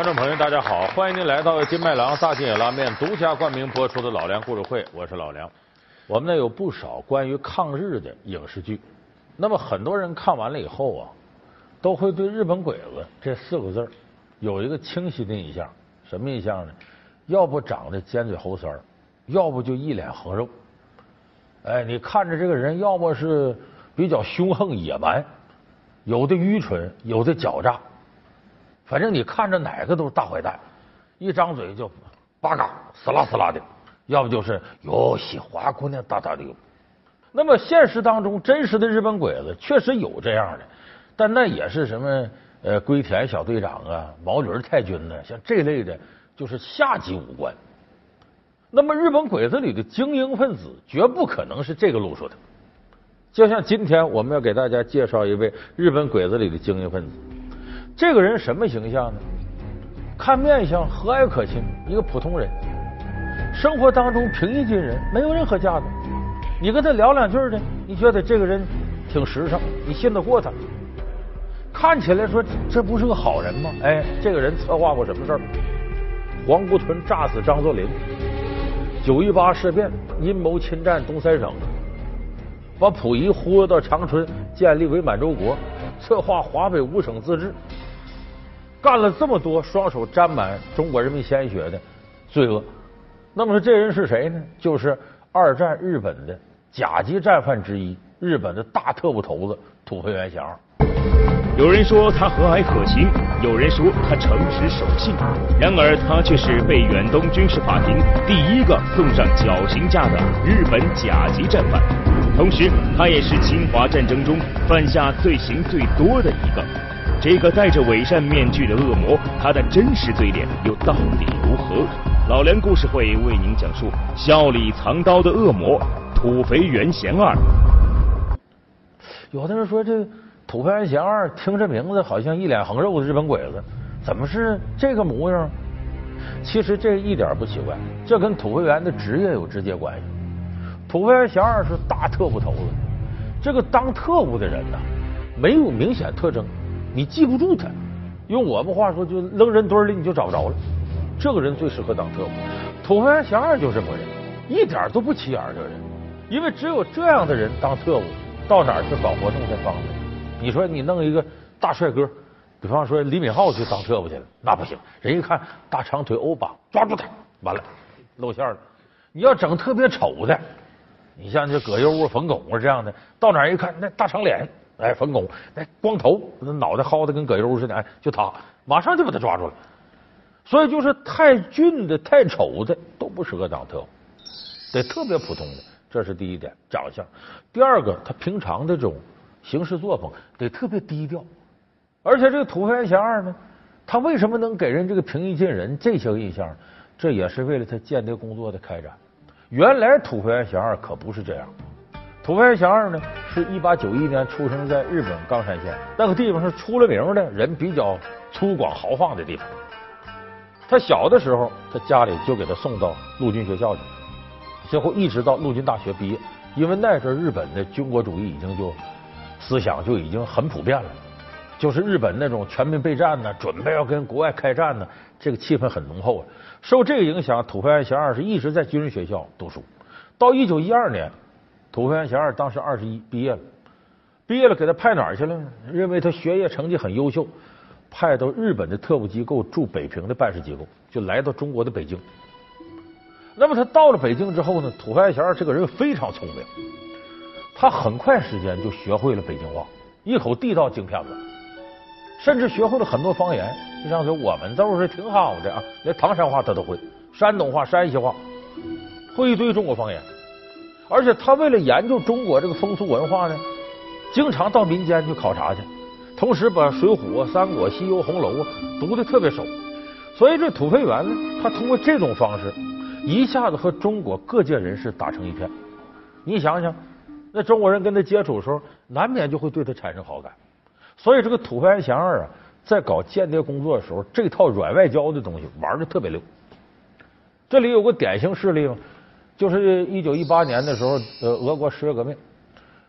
观众朋友，大家好，欢迎您来到金麦郎大金野拉面独家冠名播出的老梁故事会，我是老梁。我们呢有不少关于抗日的影视剧，那么很多人看完了以后啊，都会对“日本鬼子”这四个字有一个清晰的印象。什么印象呢？要不长得尖嘴猴腮，要不就一脸横肉。哎，你看着这个人，要么是比较凶横野蛮，有的愚蠢，有的狡诈。反正你看着哪个都是大坏蛋，一张嘴就八嘎死啦死啦的，要不就是哟西花姑娘大大的。那么现实当中真实的日本鬼子确实有这样的，但那也是什么呃龟田小队长啊、毛驴太君呢，像这类的，就是下级武官。那么日本鬼子里的精英分子绝不可能是这个路数的。就像今天我们要给大家介绍一位日本鬼子里的精英分子。这个人什么形象呢？看面相和蔼可亲，一个普通人，生活当中平易近人，没有任何架子。你跟他聊两句呢，你觉得这个人挺实诚，你信得过他。看起来说这不是个好人吗？哎，这个人策划过什么事儿？黄姑屯炸死张作霖，九一八事变阴谋侵占东三省，把溥仪忽悠到长春建立伪满洲国，策划华北五省自治。干了这么多双手沾满中国人民鲜血的罪恶，那么这人是谁呢？就是二战日本的甲级战犯之一，日本的大特务头子土肥原贤二。有人说他和蔼可亲，有人说他诚实守信，然而他却是被远东军事法庭第一个送上绞刑架的日本甲级战犯，同时他也是侵华战争中犯下罪行最多的一个。这个戴着伪善面具的恶魔，他的真实嘴脸又到底如何？老梁故事会为您讲述笑里藏刀的恶魔土肥原贤二。有的人说，这土肥原贤二听这名字好像一脸横肉的日本鬼子，怎么是这个模样？其实这一点不奇怪，这跟土肥原的职业有直接关系。土肥原贤二是大特务头子，这个当特务的人呢，没有明显特征。你记不住他，用我们话说，就扔人堆里你就找不着了。这个人最适合当特务。土肥原贤二就这么个人，一点都不起眼。这个人，因为只有这样的人当特务，到哪儿去搞活动才方便。你说你弄一个大帅哥，比方说李敏镐去当特务去了，那不行。人一看大长腿欧巴，抓住他，完了露馅了。你要整特别丑的，你像这葛优啊、冯巩啊这样的，到哪儿一看那大长脸。哎，冯巩，哎光头，那脑袋薅的跟葛优似的，哎，就他，马上就把他抓住了。所以就是太俊的、太丑的都不适合当特务，得特别普通的，这是第一点，长相。第二个，他平常的这种行事作风得特别低调。而且这个土肥原贤二呢，他为什么能给人这个平易近人这些印象？这也是为了他间谍工作的开展。原来土肥原贤二可不是这样。土肥原贤二呢，是一八九一年出生在日本冈山县，那个地方是出了名的人比较粗犷豪放的地方。他小的时候，他家里就给他送到陆军学校去，最后一直到陆军大学毕业。因为那阵日本的军国主义已经就思想就已经很普遍了，就是日本那种全民备战呢，准备要跟国外开战呢，这个气氛很浓厚。受这个影响，土肥原贤二是一直在军事学校读书，到一九一二年。土肥原贤二当时二十一，毕业了，毕业了给他派哪儿去了呢？认为他学业成绩很优秀，派到日本的特务机构驻北平的办事机构，就来到中国的北京。那么他到了北京之后呢？土肥原贤二这个人非常聪明，他很快时间就学会了北京话，一口地道京片子，甚至学会了很多方言。就像说我们都是挺好的啊，连唐山话他都会，山东话、山西话，会一堆中国方言。而且他为了研究中国这个风俗文化呢，经常到民间去考察去，同时把《水浒》《啊三国》《西游》《红楼》啊读的特别熟。所以这土肥原呢，他通过这种方式，一下子和中国各界人士打成一片。你想想，那中国人跟他接触的时候，难免就会对他产生好感。所以这个土肥原贤二啊，在搞间谍工作的时候，这套软外交的东西玩的特别溜。这里有个典型事例嘛。就是一九一八年的时候，呃，俄国十月革命，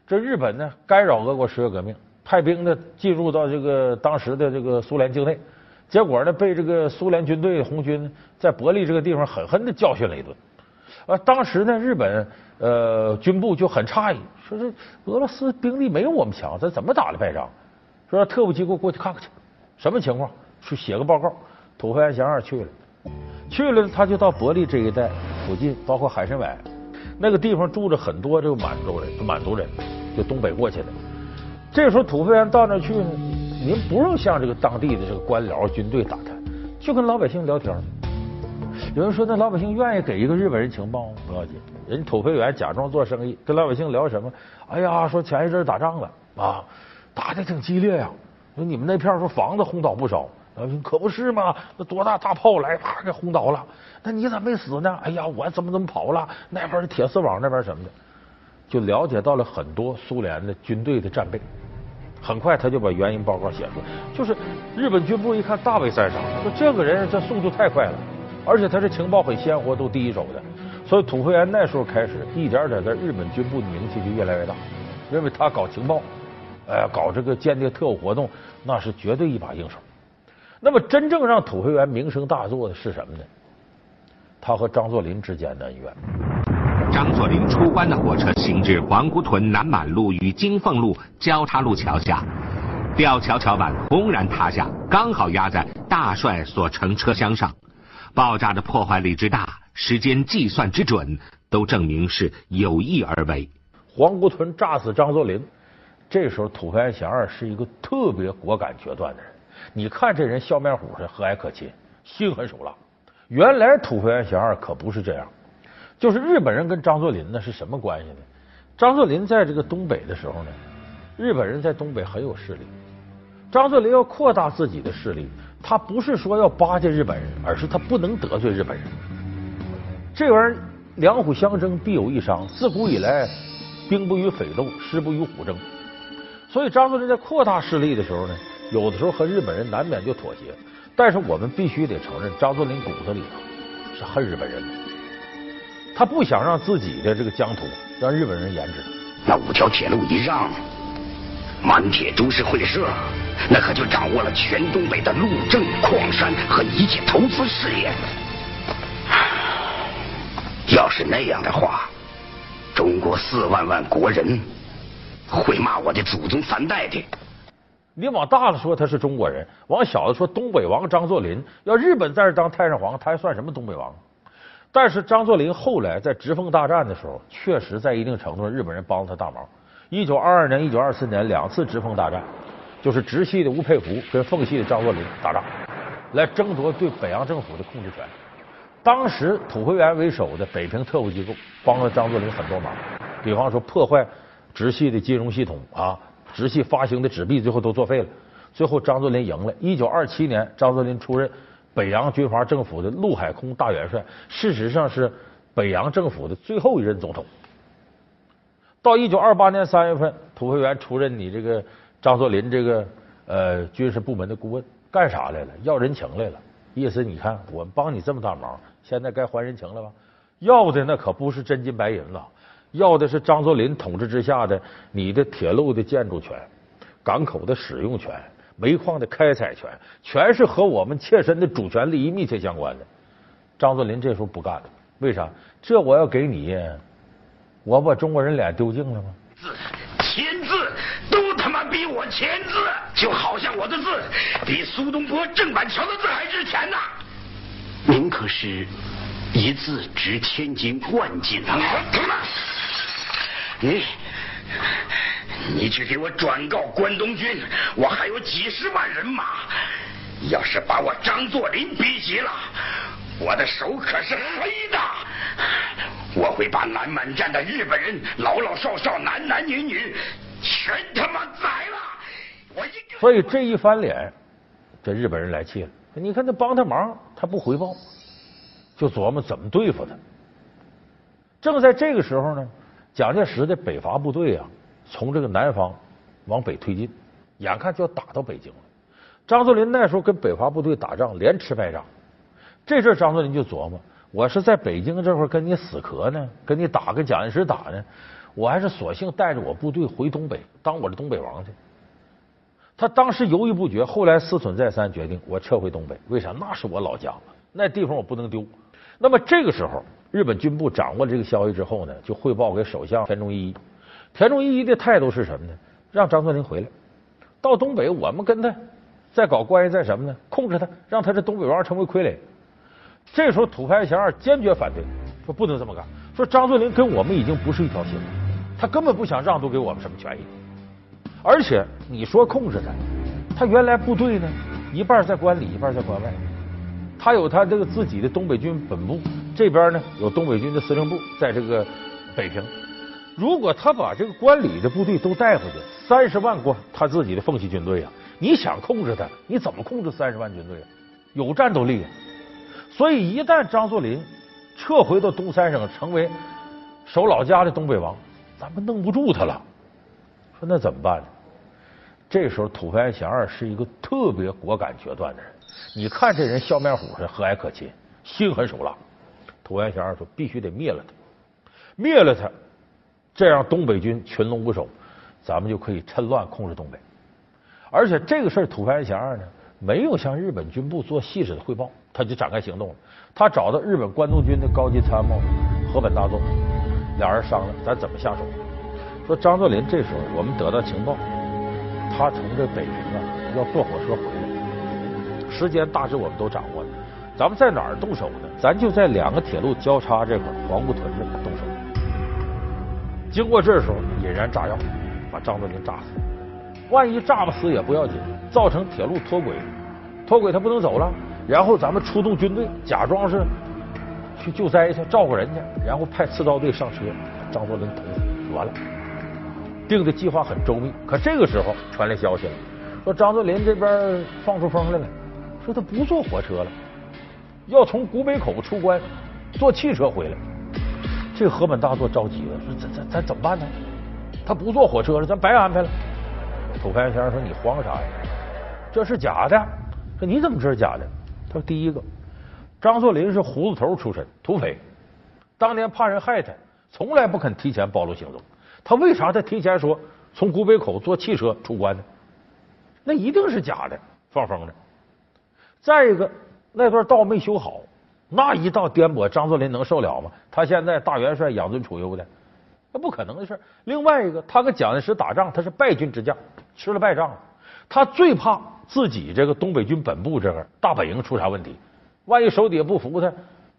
这日本呢干扰俄国十月革命，派兵呢进入到这个当时的这个苏联境内，结果呢，被这个苏联军队红军在伯利这个地方狠狠的教训了一顿。啊，当时呢，日本呃军部就很诧异，说这俄罗斯兵力没有我们强，咱怎么打的败仗？说让特务机构过去看看去，什么情况？去写个报告。土肥原贤二去了，去了他就到伯利这一带附近，包括海参崴那个地方住着很多这个满洲人，满族人，就东北过去的。这时候土肥原到那去呢。您不用向这个当地的这个官僚、军队打探，就跟老百姓聊天。有人说，那老百姓愿意给一个日本人情报不要紧，人土肥原假装做生意，跟老百姓聊什么？哎呀，说前一阵打仗了啊，打的挺激烈呀。说你们那片说房子轰倒不少，老百姓可不是吗？那多大大炮来，啪给轰倒了。那你咋没死呢？哎呀，我怎么怎么跑了？那边的铁丝网那边什么的，就了解到了很多苏联的军队的战备。很快他就把原因报告写出来，就是日本军部一看大为赞赏，说这个人这速度太快了，而且他这情报很鲜活，都第一手的。所以土肥原那时候开始一点点在日本军部的名气就越来越大，认为他搞情报，哎，搞这个间谍特务活动，那是绝对一把硬手。那么真正让土肥原名声大作的是什么呢？他和张作霖之间的恩怨。张作霖出关的火车行至黄姑屯南满路与金凤路交叉路桥下，吊桥桥板轰然塌下，刚好压在大帅所乘车厢上。爆炸的破坏力之大，时间计算之准，都证明是有意而为。黄姑屯炸死张作霖，这时候土肥原贤二是一个特别果敢决断的人。你看这人笑面虎似的和蔼可亲，心狠手辣。原来土肥原贤二可不是这样。就是日本人跟张作霖呢是什么关系呢？张作霖在这个东北的时候呢，日本人在东北很有势力。张作霖要扩大自己的势力，他不是说要巴结日本人，而是他不能得罪日本人。这玩意儿两虎相争必有一伤，自古以来兵不与匪斗，师不与虎争。所以张作霖在扩大势力的时候呢，有的时候和日本人难免就妥协。但是我们必须得承认，张作霖骨子里是恨日本人的。他不想让自己的这个疆土让日本人研制。那五条铁路一让，满铁株式会社，那可就掌握了全东北的路政、矿山和一切投资事业。要是那样的话，中国四万万国人会骂我的祖宗三代的。你往大了说他是中国人，往小了说东北王张作霖，要日本在这当太上皇，他还算什么东北王？但是张作霖后来在直奉大战的时候，确实在一定程度上日本人帮了他大忙。一九二二年、一九二四年两次直奉大战，就是直系的吴佩孚跟奉系的张作霖打仗，来争夺对北洋政府的控制权。当时土肥原为首的北平特务机构帮了张作霖很多忙，比方说破坏直系的金融系统啊，直系发行的纸币最后都作废了。最后张作霖赢了。一九二七年，张作霖出任。北洋军阀政府的陆海空大元帅，事实上是北洋政府的最后一任总统。到一九二八年三月份，土肥原出任你这个张作霖这个呃军事部门的顾问，干啥来了？要人情来了。意思你看，我帮你这么大忙，现在该还人情了吧？要的那可不是真金白银了，要的是张作霖统治之下的你的铁路的建筑权、港口的使用权。煤矿的开采权，全是和我们切身的主权利益密切相关的。张作霖这时候不干了，为啥？这我要给你，我把中国人脸丢尽了吗？字签字都他妈比我签字，就好像我的字比苏东坡、郑板桥的字还值钱呢。您可是一字值千金万金啊！你。你去给我转告关东军，我还有几十万人马，要是把我张作霖逼急了，我的手可是黑的。我会把南满站的日本人老老少少、男男女女全他妈宰了。我一定。所以这一翻脸，这日本人来气了。你看他帮他忙，他不回报，就琢磨怎么对付他。正在这个时候呢，蒋介石的北伐部队啊。从这个南方往北推进，眼看就要打到北京了。张作霖那时候跟北伐部队打仗，连吃败仗。这阵张作霖就琢磨：我是在北京这会儿跟你死磕呢，跟你打，跟蒋介石打呢，我还是索性带着我部队回东北，当我的东北王去。他当时犹豫不决，后来思忖再三，决定我撤回东北。为啥？那是我老家，那地方我不能丢。那么这个时候，日本军部掌握了这个消息之后呢，就汇报给首相田中义一。田中义一的态度是什么呢？让张作霖回来，到东北我们跟他再搞关系，在什么呢？控制他，让他这东北王成为傀儡。这时候土肥祥二坚决反对，说不能这么干。说张作霖跟我们已经不是一条心了，他根本不想让渡给我们什么权益。而且你说控制他，他原来部队呢，一半在关里，一半在关外。他有他这个自己的东北军本部，这边呢有东北军的司令部，在这个北平。如果他把这个关里的部队都带回去，三十万关他自己的奉系军队啊，你想控制他，你怎么控制三十万军队啊？有战斗力啊！所以一旦张作霖撤回到东三省，成为守老家的东北王，咱们弄不住他了。说那怎么办呢？这时候土肥原贤二是一个特别果敢决断的人。你看这人笑面虎似的和蔼可亲，心狠手辣。土原贤二说必须得灭了他，灭了他。这样，东北军群龙无首，咱们就可以趁乱控制东北。而且这个事儿，土原贤二呢，没有向日本军部做细致的汇报，他就展开行动了。他找到日本关东军的高级参谋河本大作，俩人商量，咱怎么下手？说张作霖这时候，我们得到情报，他从这北平啊要坐火车回来，时间大致我们都掌握了。咱们在哪儿动手呢？咱就在两个铁路交叉这块黄姑屯这块动手。经过这时候，引燃炸药，把张作霖炸死。万一炸不死也不要紧，造成铁路脱轨，脱轨他不能走了。然后咱们出动军队，假装是去救灾去，照顾人家，然后派刺刀队上车，把张作霖捅死，完了。定的计划很周密。可这个时候传来消息了，说张作霖这边放出风来了，说他不坐火车了，要从古北口出关，坐汽车回来。这河本大作着急了，说：“咱咱咱怎么办呢？他不坐火车了，咱白安排了。”土肥原先生说：“你慌啥呀？这是假的。说你怎么知道假的？他说：第一个，张作霖是胡子头出身，土匪，当年怕人害他，从来不肯提前暴露行踪。他为啥他提前说从古北口坐汽车出关呢？那一定是假的，放风的。再一个，那段道没修好。”那一道颠簸，张作霖能受了吗？他现在大元帅养尊处优的，那不可能的事。另外一个，他跟蒋介石打仗，他是败军之将，吃了败仗，他最怕自己这个东北军本部这个大本营出啥问题。万一手底下不服他，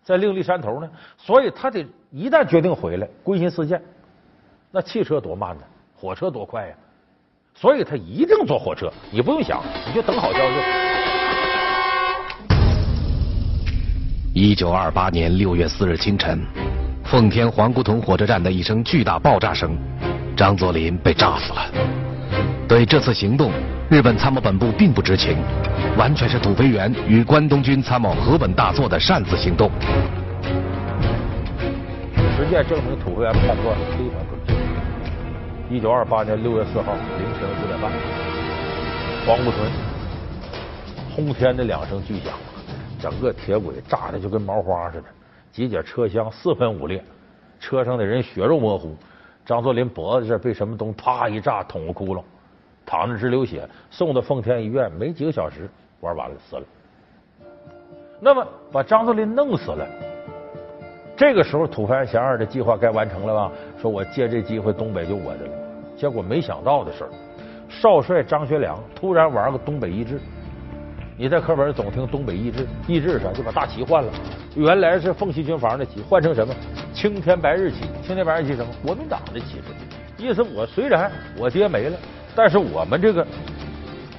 再另立山头呢？所以他得一旦决定回来，归心似箭。那汽车多慢呢？火车多快呀？所以他一定坐火车。你不用想，你就等好消息。一九二八年六月四日清晨，奉天黄姑屯火车站的一声巨大爆炸声，张作霖被炸死了。对这次行动，日本参谋本部并不知情，完全是土肥原与关东军参谋河本大作的擅自行动。实践证明土肥原判断非常准确。一九二八年六月四号凌晨五点半，黄姑屯轰天的两声巨响。整个铁轨炸的就跟毛花似的，几节车厢四分五裂，车上的人血肉模糊。张作霖脖子这被什么东西啪一炸捅个窟窿，躺着直流血，送到奉天医院，没几个小时玩完了死了。那么把张作霖弄死了，这个时候土肥原贤二的计划该完成了吧？说我借这机会东北就我的了。结果没想到的是，少帅张学良突然玩个东北一致。你在课本总听东北易帜，易帜啥就把大旗换了，原来是奉系军阀的旗，换成什么青天白日旗？青天白日旗什么？国民党的旗帜。意思我虽然我爹没了，但是我们这个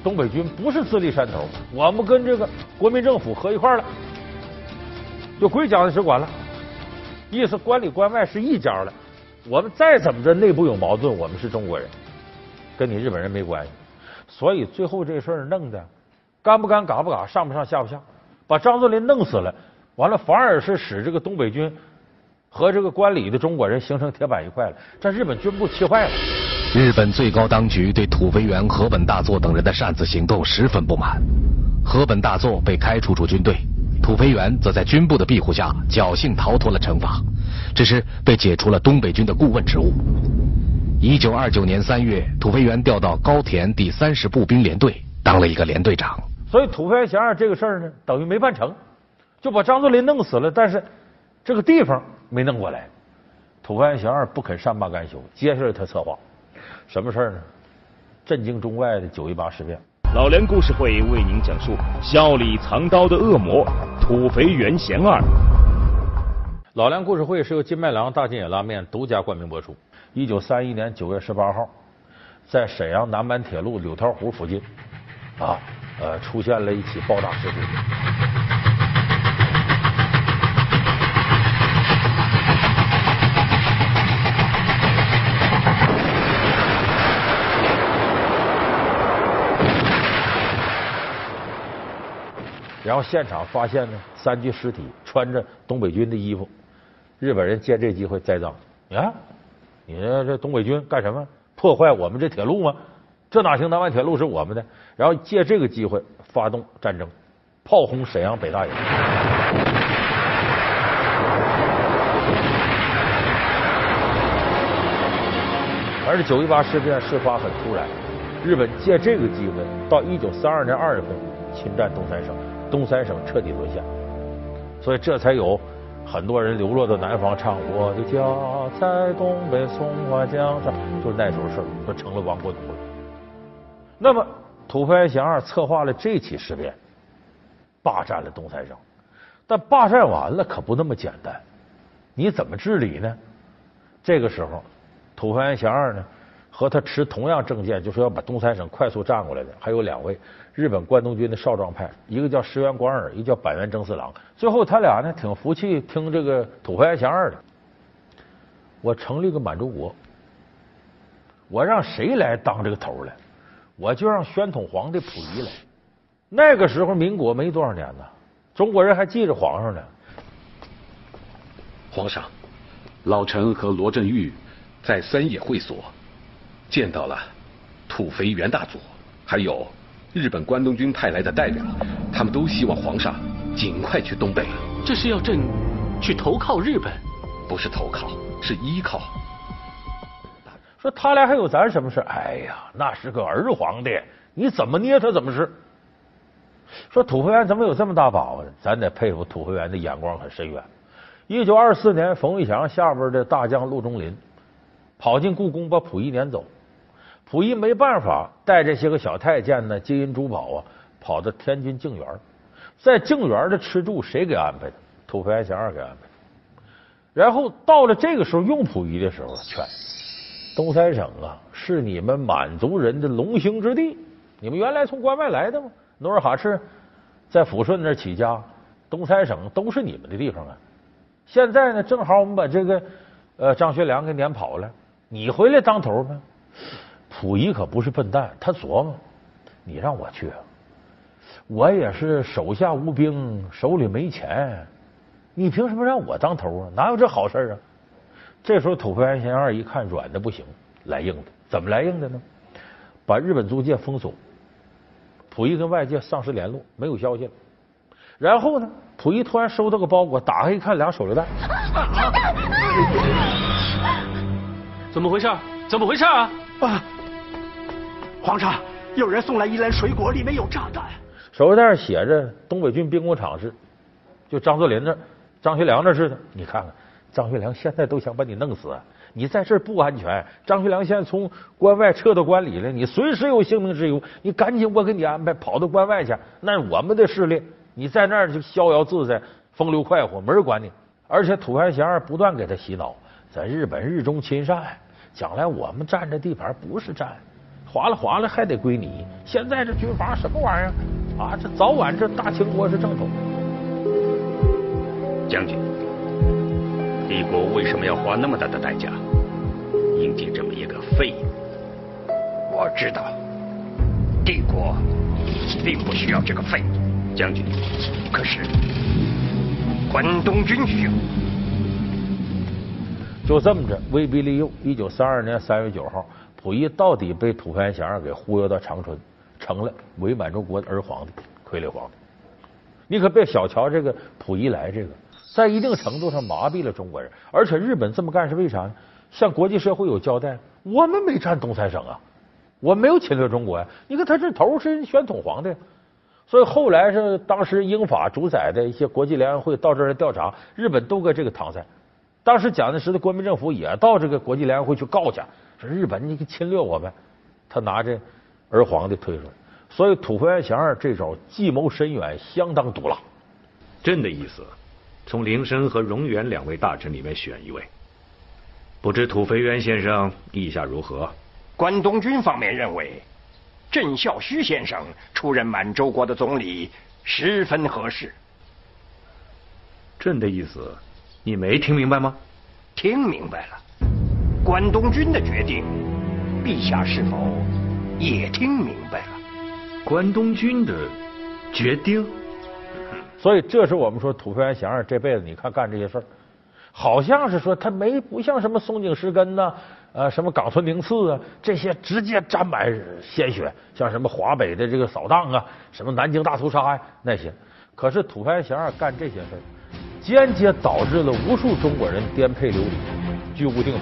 东北军不是自立山头，我们跟这个国民政府合一块了，就归蒋介石管了。意思关里关外是一家了，我们再怎么着内部有矛盾，我们是中国人，跟你日本人没关系。所以最后这事儿弄的。干不干，嘎不嘎，上不上，下不下，把张作霖弄死了，完了反而是使这个东北军和这个关里的中国人形成铁板一块了，这日本军部气坏了。日本最高当局对土肥原、河本大作等人的擅自行动十分不满，河本大作被开除出军队，土肥原则在军部的庇护下侥幸逃脱了惩罚，只是被解除了东北军的顾问职务。一九二九年三月，土肥原调到高田第三十步兵联队，当了一个连队长。所以土肥原贤二这个事儿呢，等于没办成，就把张作霖弄死了，但是这个地方没弄过来。土肥原贤二不肯善罢甘休，接下来他策划什么事儿呢？震惊中外的九一八事变。老梁故事会为您讲述笑里藏刀的恶魔土肥原贤二。老梁故事会是由金麦郎大金野拉面独家冠名播出。一九三一年九月十八号，在沈阳南满铁路柳条湖附近，啊，呃，出现了一起爆炸事故。然后现场发现呢，三具尸体穿着东北军的衣服。日本人借这机会栽赃，你看，你这东北军干什么？破坏我们这铁路吗？这哪行？南满铁路是我们的。然后借这个机会发动战争，炮轰沈阳北大营。而且九一八事变事发很突然，日本借这个机会，到一九三二年二月份侵占东三省，东三省彻底沦陷，所以这才有。很多人流落到南方，唱我的家在东北松花江上，就是那时候事儿，都成了亡国奴了。那么土肥原贤二策划了这起事变，霸占了东三省，但霸占完了可不那么简单，你怎么治理呢？这个时候，土肥原贤二呢？和他持同样政见，就是要把东三省快速占过来的，还有两位日本关东军的少壮派，一个叫石原莞尔，一个叫板垣征四郎。最后他俩呢，挺服气，听这个土肥原贤二的。我成立个满洲国，我让谁来当这个头来？我就让宣统皇帝溥仪来。那个时候民国没多少年呢，中国人还记着皇上呢。皇上，老臣和罗振玉在三野会所。见到了土肥原大佐，还有日本关东军派来的代表，他们都希望皇上尽快去东北。这是要朕去投靠日本？不是投靠，是依靠。说他俩还有咱什么事？哎呀，那是个儿皇帝，你怎么捏他怎么是。说土肥原怎么有这么大把握呢？咱得佩服土肥原的眼光很深远。一九二四年，冯玉祥下边的大将陆中林跑进故宫，把溥仪撵走。溥仪没办法，带这些个小太监呢，金银珠宝啊，跑到天津静园，在静园的吃住谁给安排的？土肥原贤二给安排。然后到了这个时候用溥仪的时候，劝东三省啊，是你们满族人的龙兴之地，你们原来从关外来的吗？努尔哈赤在抚顺那起家，东三省都是你们的地方啊。现在呢，正好我们把这个呃张学良给撵跑了，你回来当头吗？溥仪可不是笨蛋，他琢磨：你让我去，我也是手下无兵，手里没钱，你凭什么让我当头啊？哪有这好事啊？这时候土肥原贤二一看软的不行，来硬的。怎么来硬的呢？把日本租界封锁，溥仪跟外界丧失联络，没有消息了。然后呢，溥仪突然收到个包裹，打开一看，俩手榴弹。怎么回事？怎么回事啊？啊！皇上，有人送来一篮水果，里面有炸弹。手榴弹写着东北军兵工厂是，就张作霖那、张学良那似的。你看看，张学良现在都想把你弄死，你在这儿不安全。张学良现在从关外撤到关里了，你随时有性命之忧。你赶紧，我给你安排跑到关外去。那我们的势力，你在那儿就逍遥自在、风流快活，没人管你。而且土肥原贤二不断给他洗脑，在日本日中亲善，将来我们占这地盘不是占。划了划了还得归你。现在这军阀什么玩意儿啊？这早晚这大清国是正统。将军，帝国为什么要花那么大的代价迎接这么一个废物？我知道，帝国并不需要这个废物，将军。可是关东军需要。就这么着，威逼利诱。一九三二年三月九号。溥仪到底被土肥原贤二给忽悠到长春，成了伪满洲国的儿皇帝、傀儡皇帝。你可别小瞧这个溥仪来，这个在一定程度上麻痹了中国人。而且日本这么干是为啥呢？向国际社会有交代，我们没占东三省啊，我没有侵略中国呀。你看他这头是宣统皇帝，所以后来是当时英法主宰的一些国际联合会到这儿来调查，日本都搁这个搪塞。当时蒋介石的国民政府也到这个国际联合会去告去，说日本你侵略我们，他拿着儿皇的推出来。所以土肥原祥这招计谋深远，相当毒辣。朕的意思，从林深和荣源两位大臣里面选一位。不知土肥原先生意下如何？关东军方面认为，郑孝胥先生出任满洲国的总理十分合适。朕的意思。你没听明白吗？听明白了，关东军的决定，陛下是否也听明白了？关东军的决定，所以这是我们说土肥原祥这辈子你看干这些事儿，好像是说他没不像什么松井石根呐，呃，什么冈村宁次啊，这些直接沾满鲜血，像什么华北的这个扫荡啊，什么南京大屠杀呀那些，可是土肥原祥干这些事儿。间接导致了无数中国人颠沛流离、居无定所，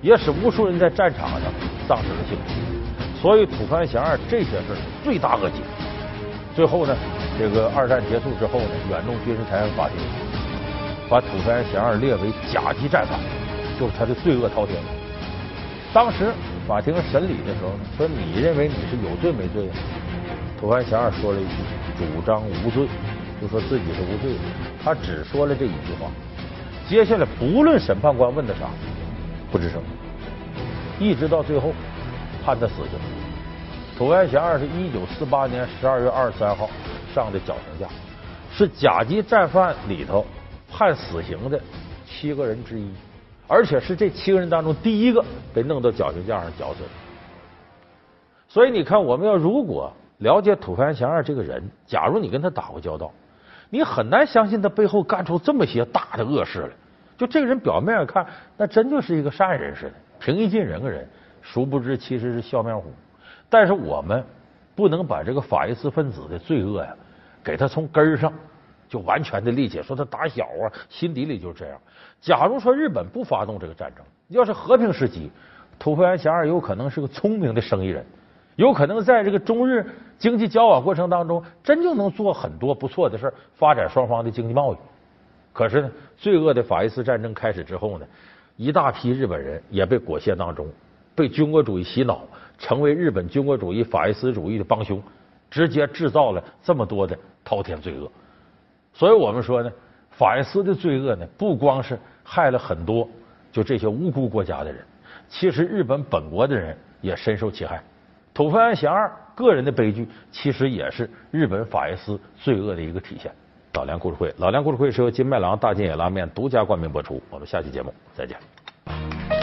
也使无数人在战场上丧失了性命。所以土肥原这些事是罪大恶极。最后呢，这个二战结束之后呢，远东军事裁判法庭把土肥原列为甲级战犯，就是他的罪恶滔天。当时法庭审理的时候呢说：“你认为你是有罪没罪？”土肥原说了一句：“主张无罪。”就说自己是无罪的，他只说了这一句话。接下来不论审判官问他啥，不吱声，一直到最后判他死刑。土肥原祥是一九四八年十二月二十三号上的绞刑架，是甲级战犯里头判死刑的七个人之一，而且是这七个人当中第一个被弄到绞刑架上绞死的。所以你看，我们要如果了解土肥原贤二这个人，假如你跟他打过交道。你很难相信他背后干出这么些大的恶事来。就这个人表面上看，那真就是一个善人似的，平易近人个人。殊不知其实是笑面虎。但是我们不能把这个法西斯分子的罪恶呀，给他从根上就完全的理解，说他打小啊，心底里就是这样。假如说日本不发动这个战争，要是和平时期，土肥原贤二有可能是个聪明的生意人。有可能在这个中日经济交往过程当中，真就能做很多不错的事发展双方的经济贸易。可是呢，罪恶的法西斯战争开始之后呢，一大批日本人也被裹挟当中，被军国主义洗脑，成为日本军国主义法西斯主义的帮凶，直接制造了这么多的滔天罪恶。所以我们说呢，法西斯的罪恶呢，不光是害了很多就这些无辜国家的人，其实日本本国的人也深受其害。土肥原贤二个人的悲剧，其实也是日本法西斯罪恶的一个体现。老梁故事会，老梁故事会是由金麦郎大金野拉面独家冠名播出。我们下期节目再见。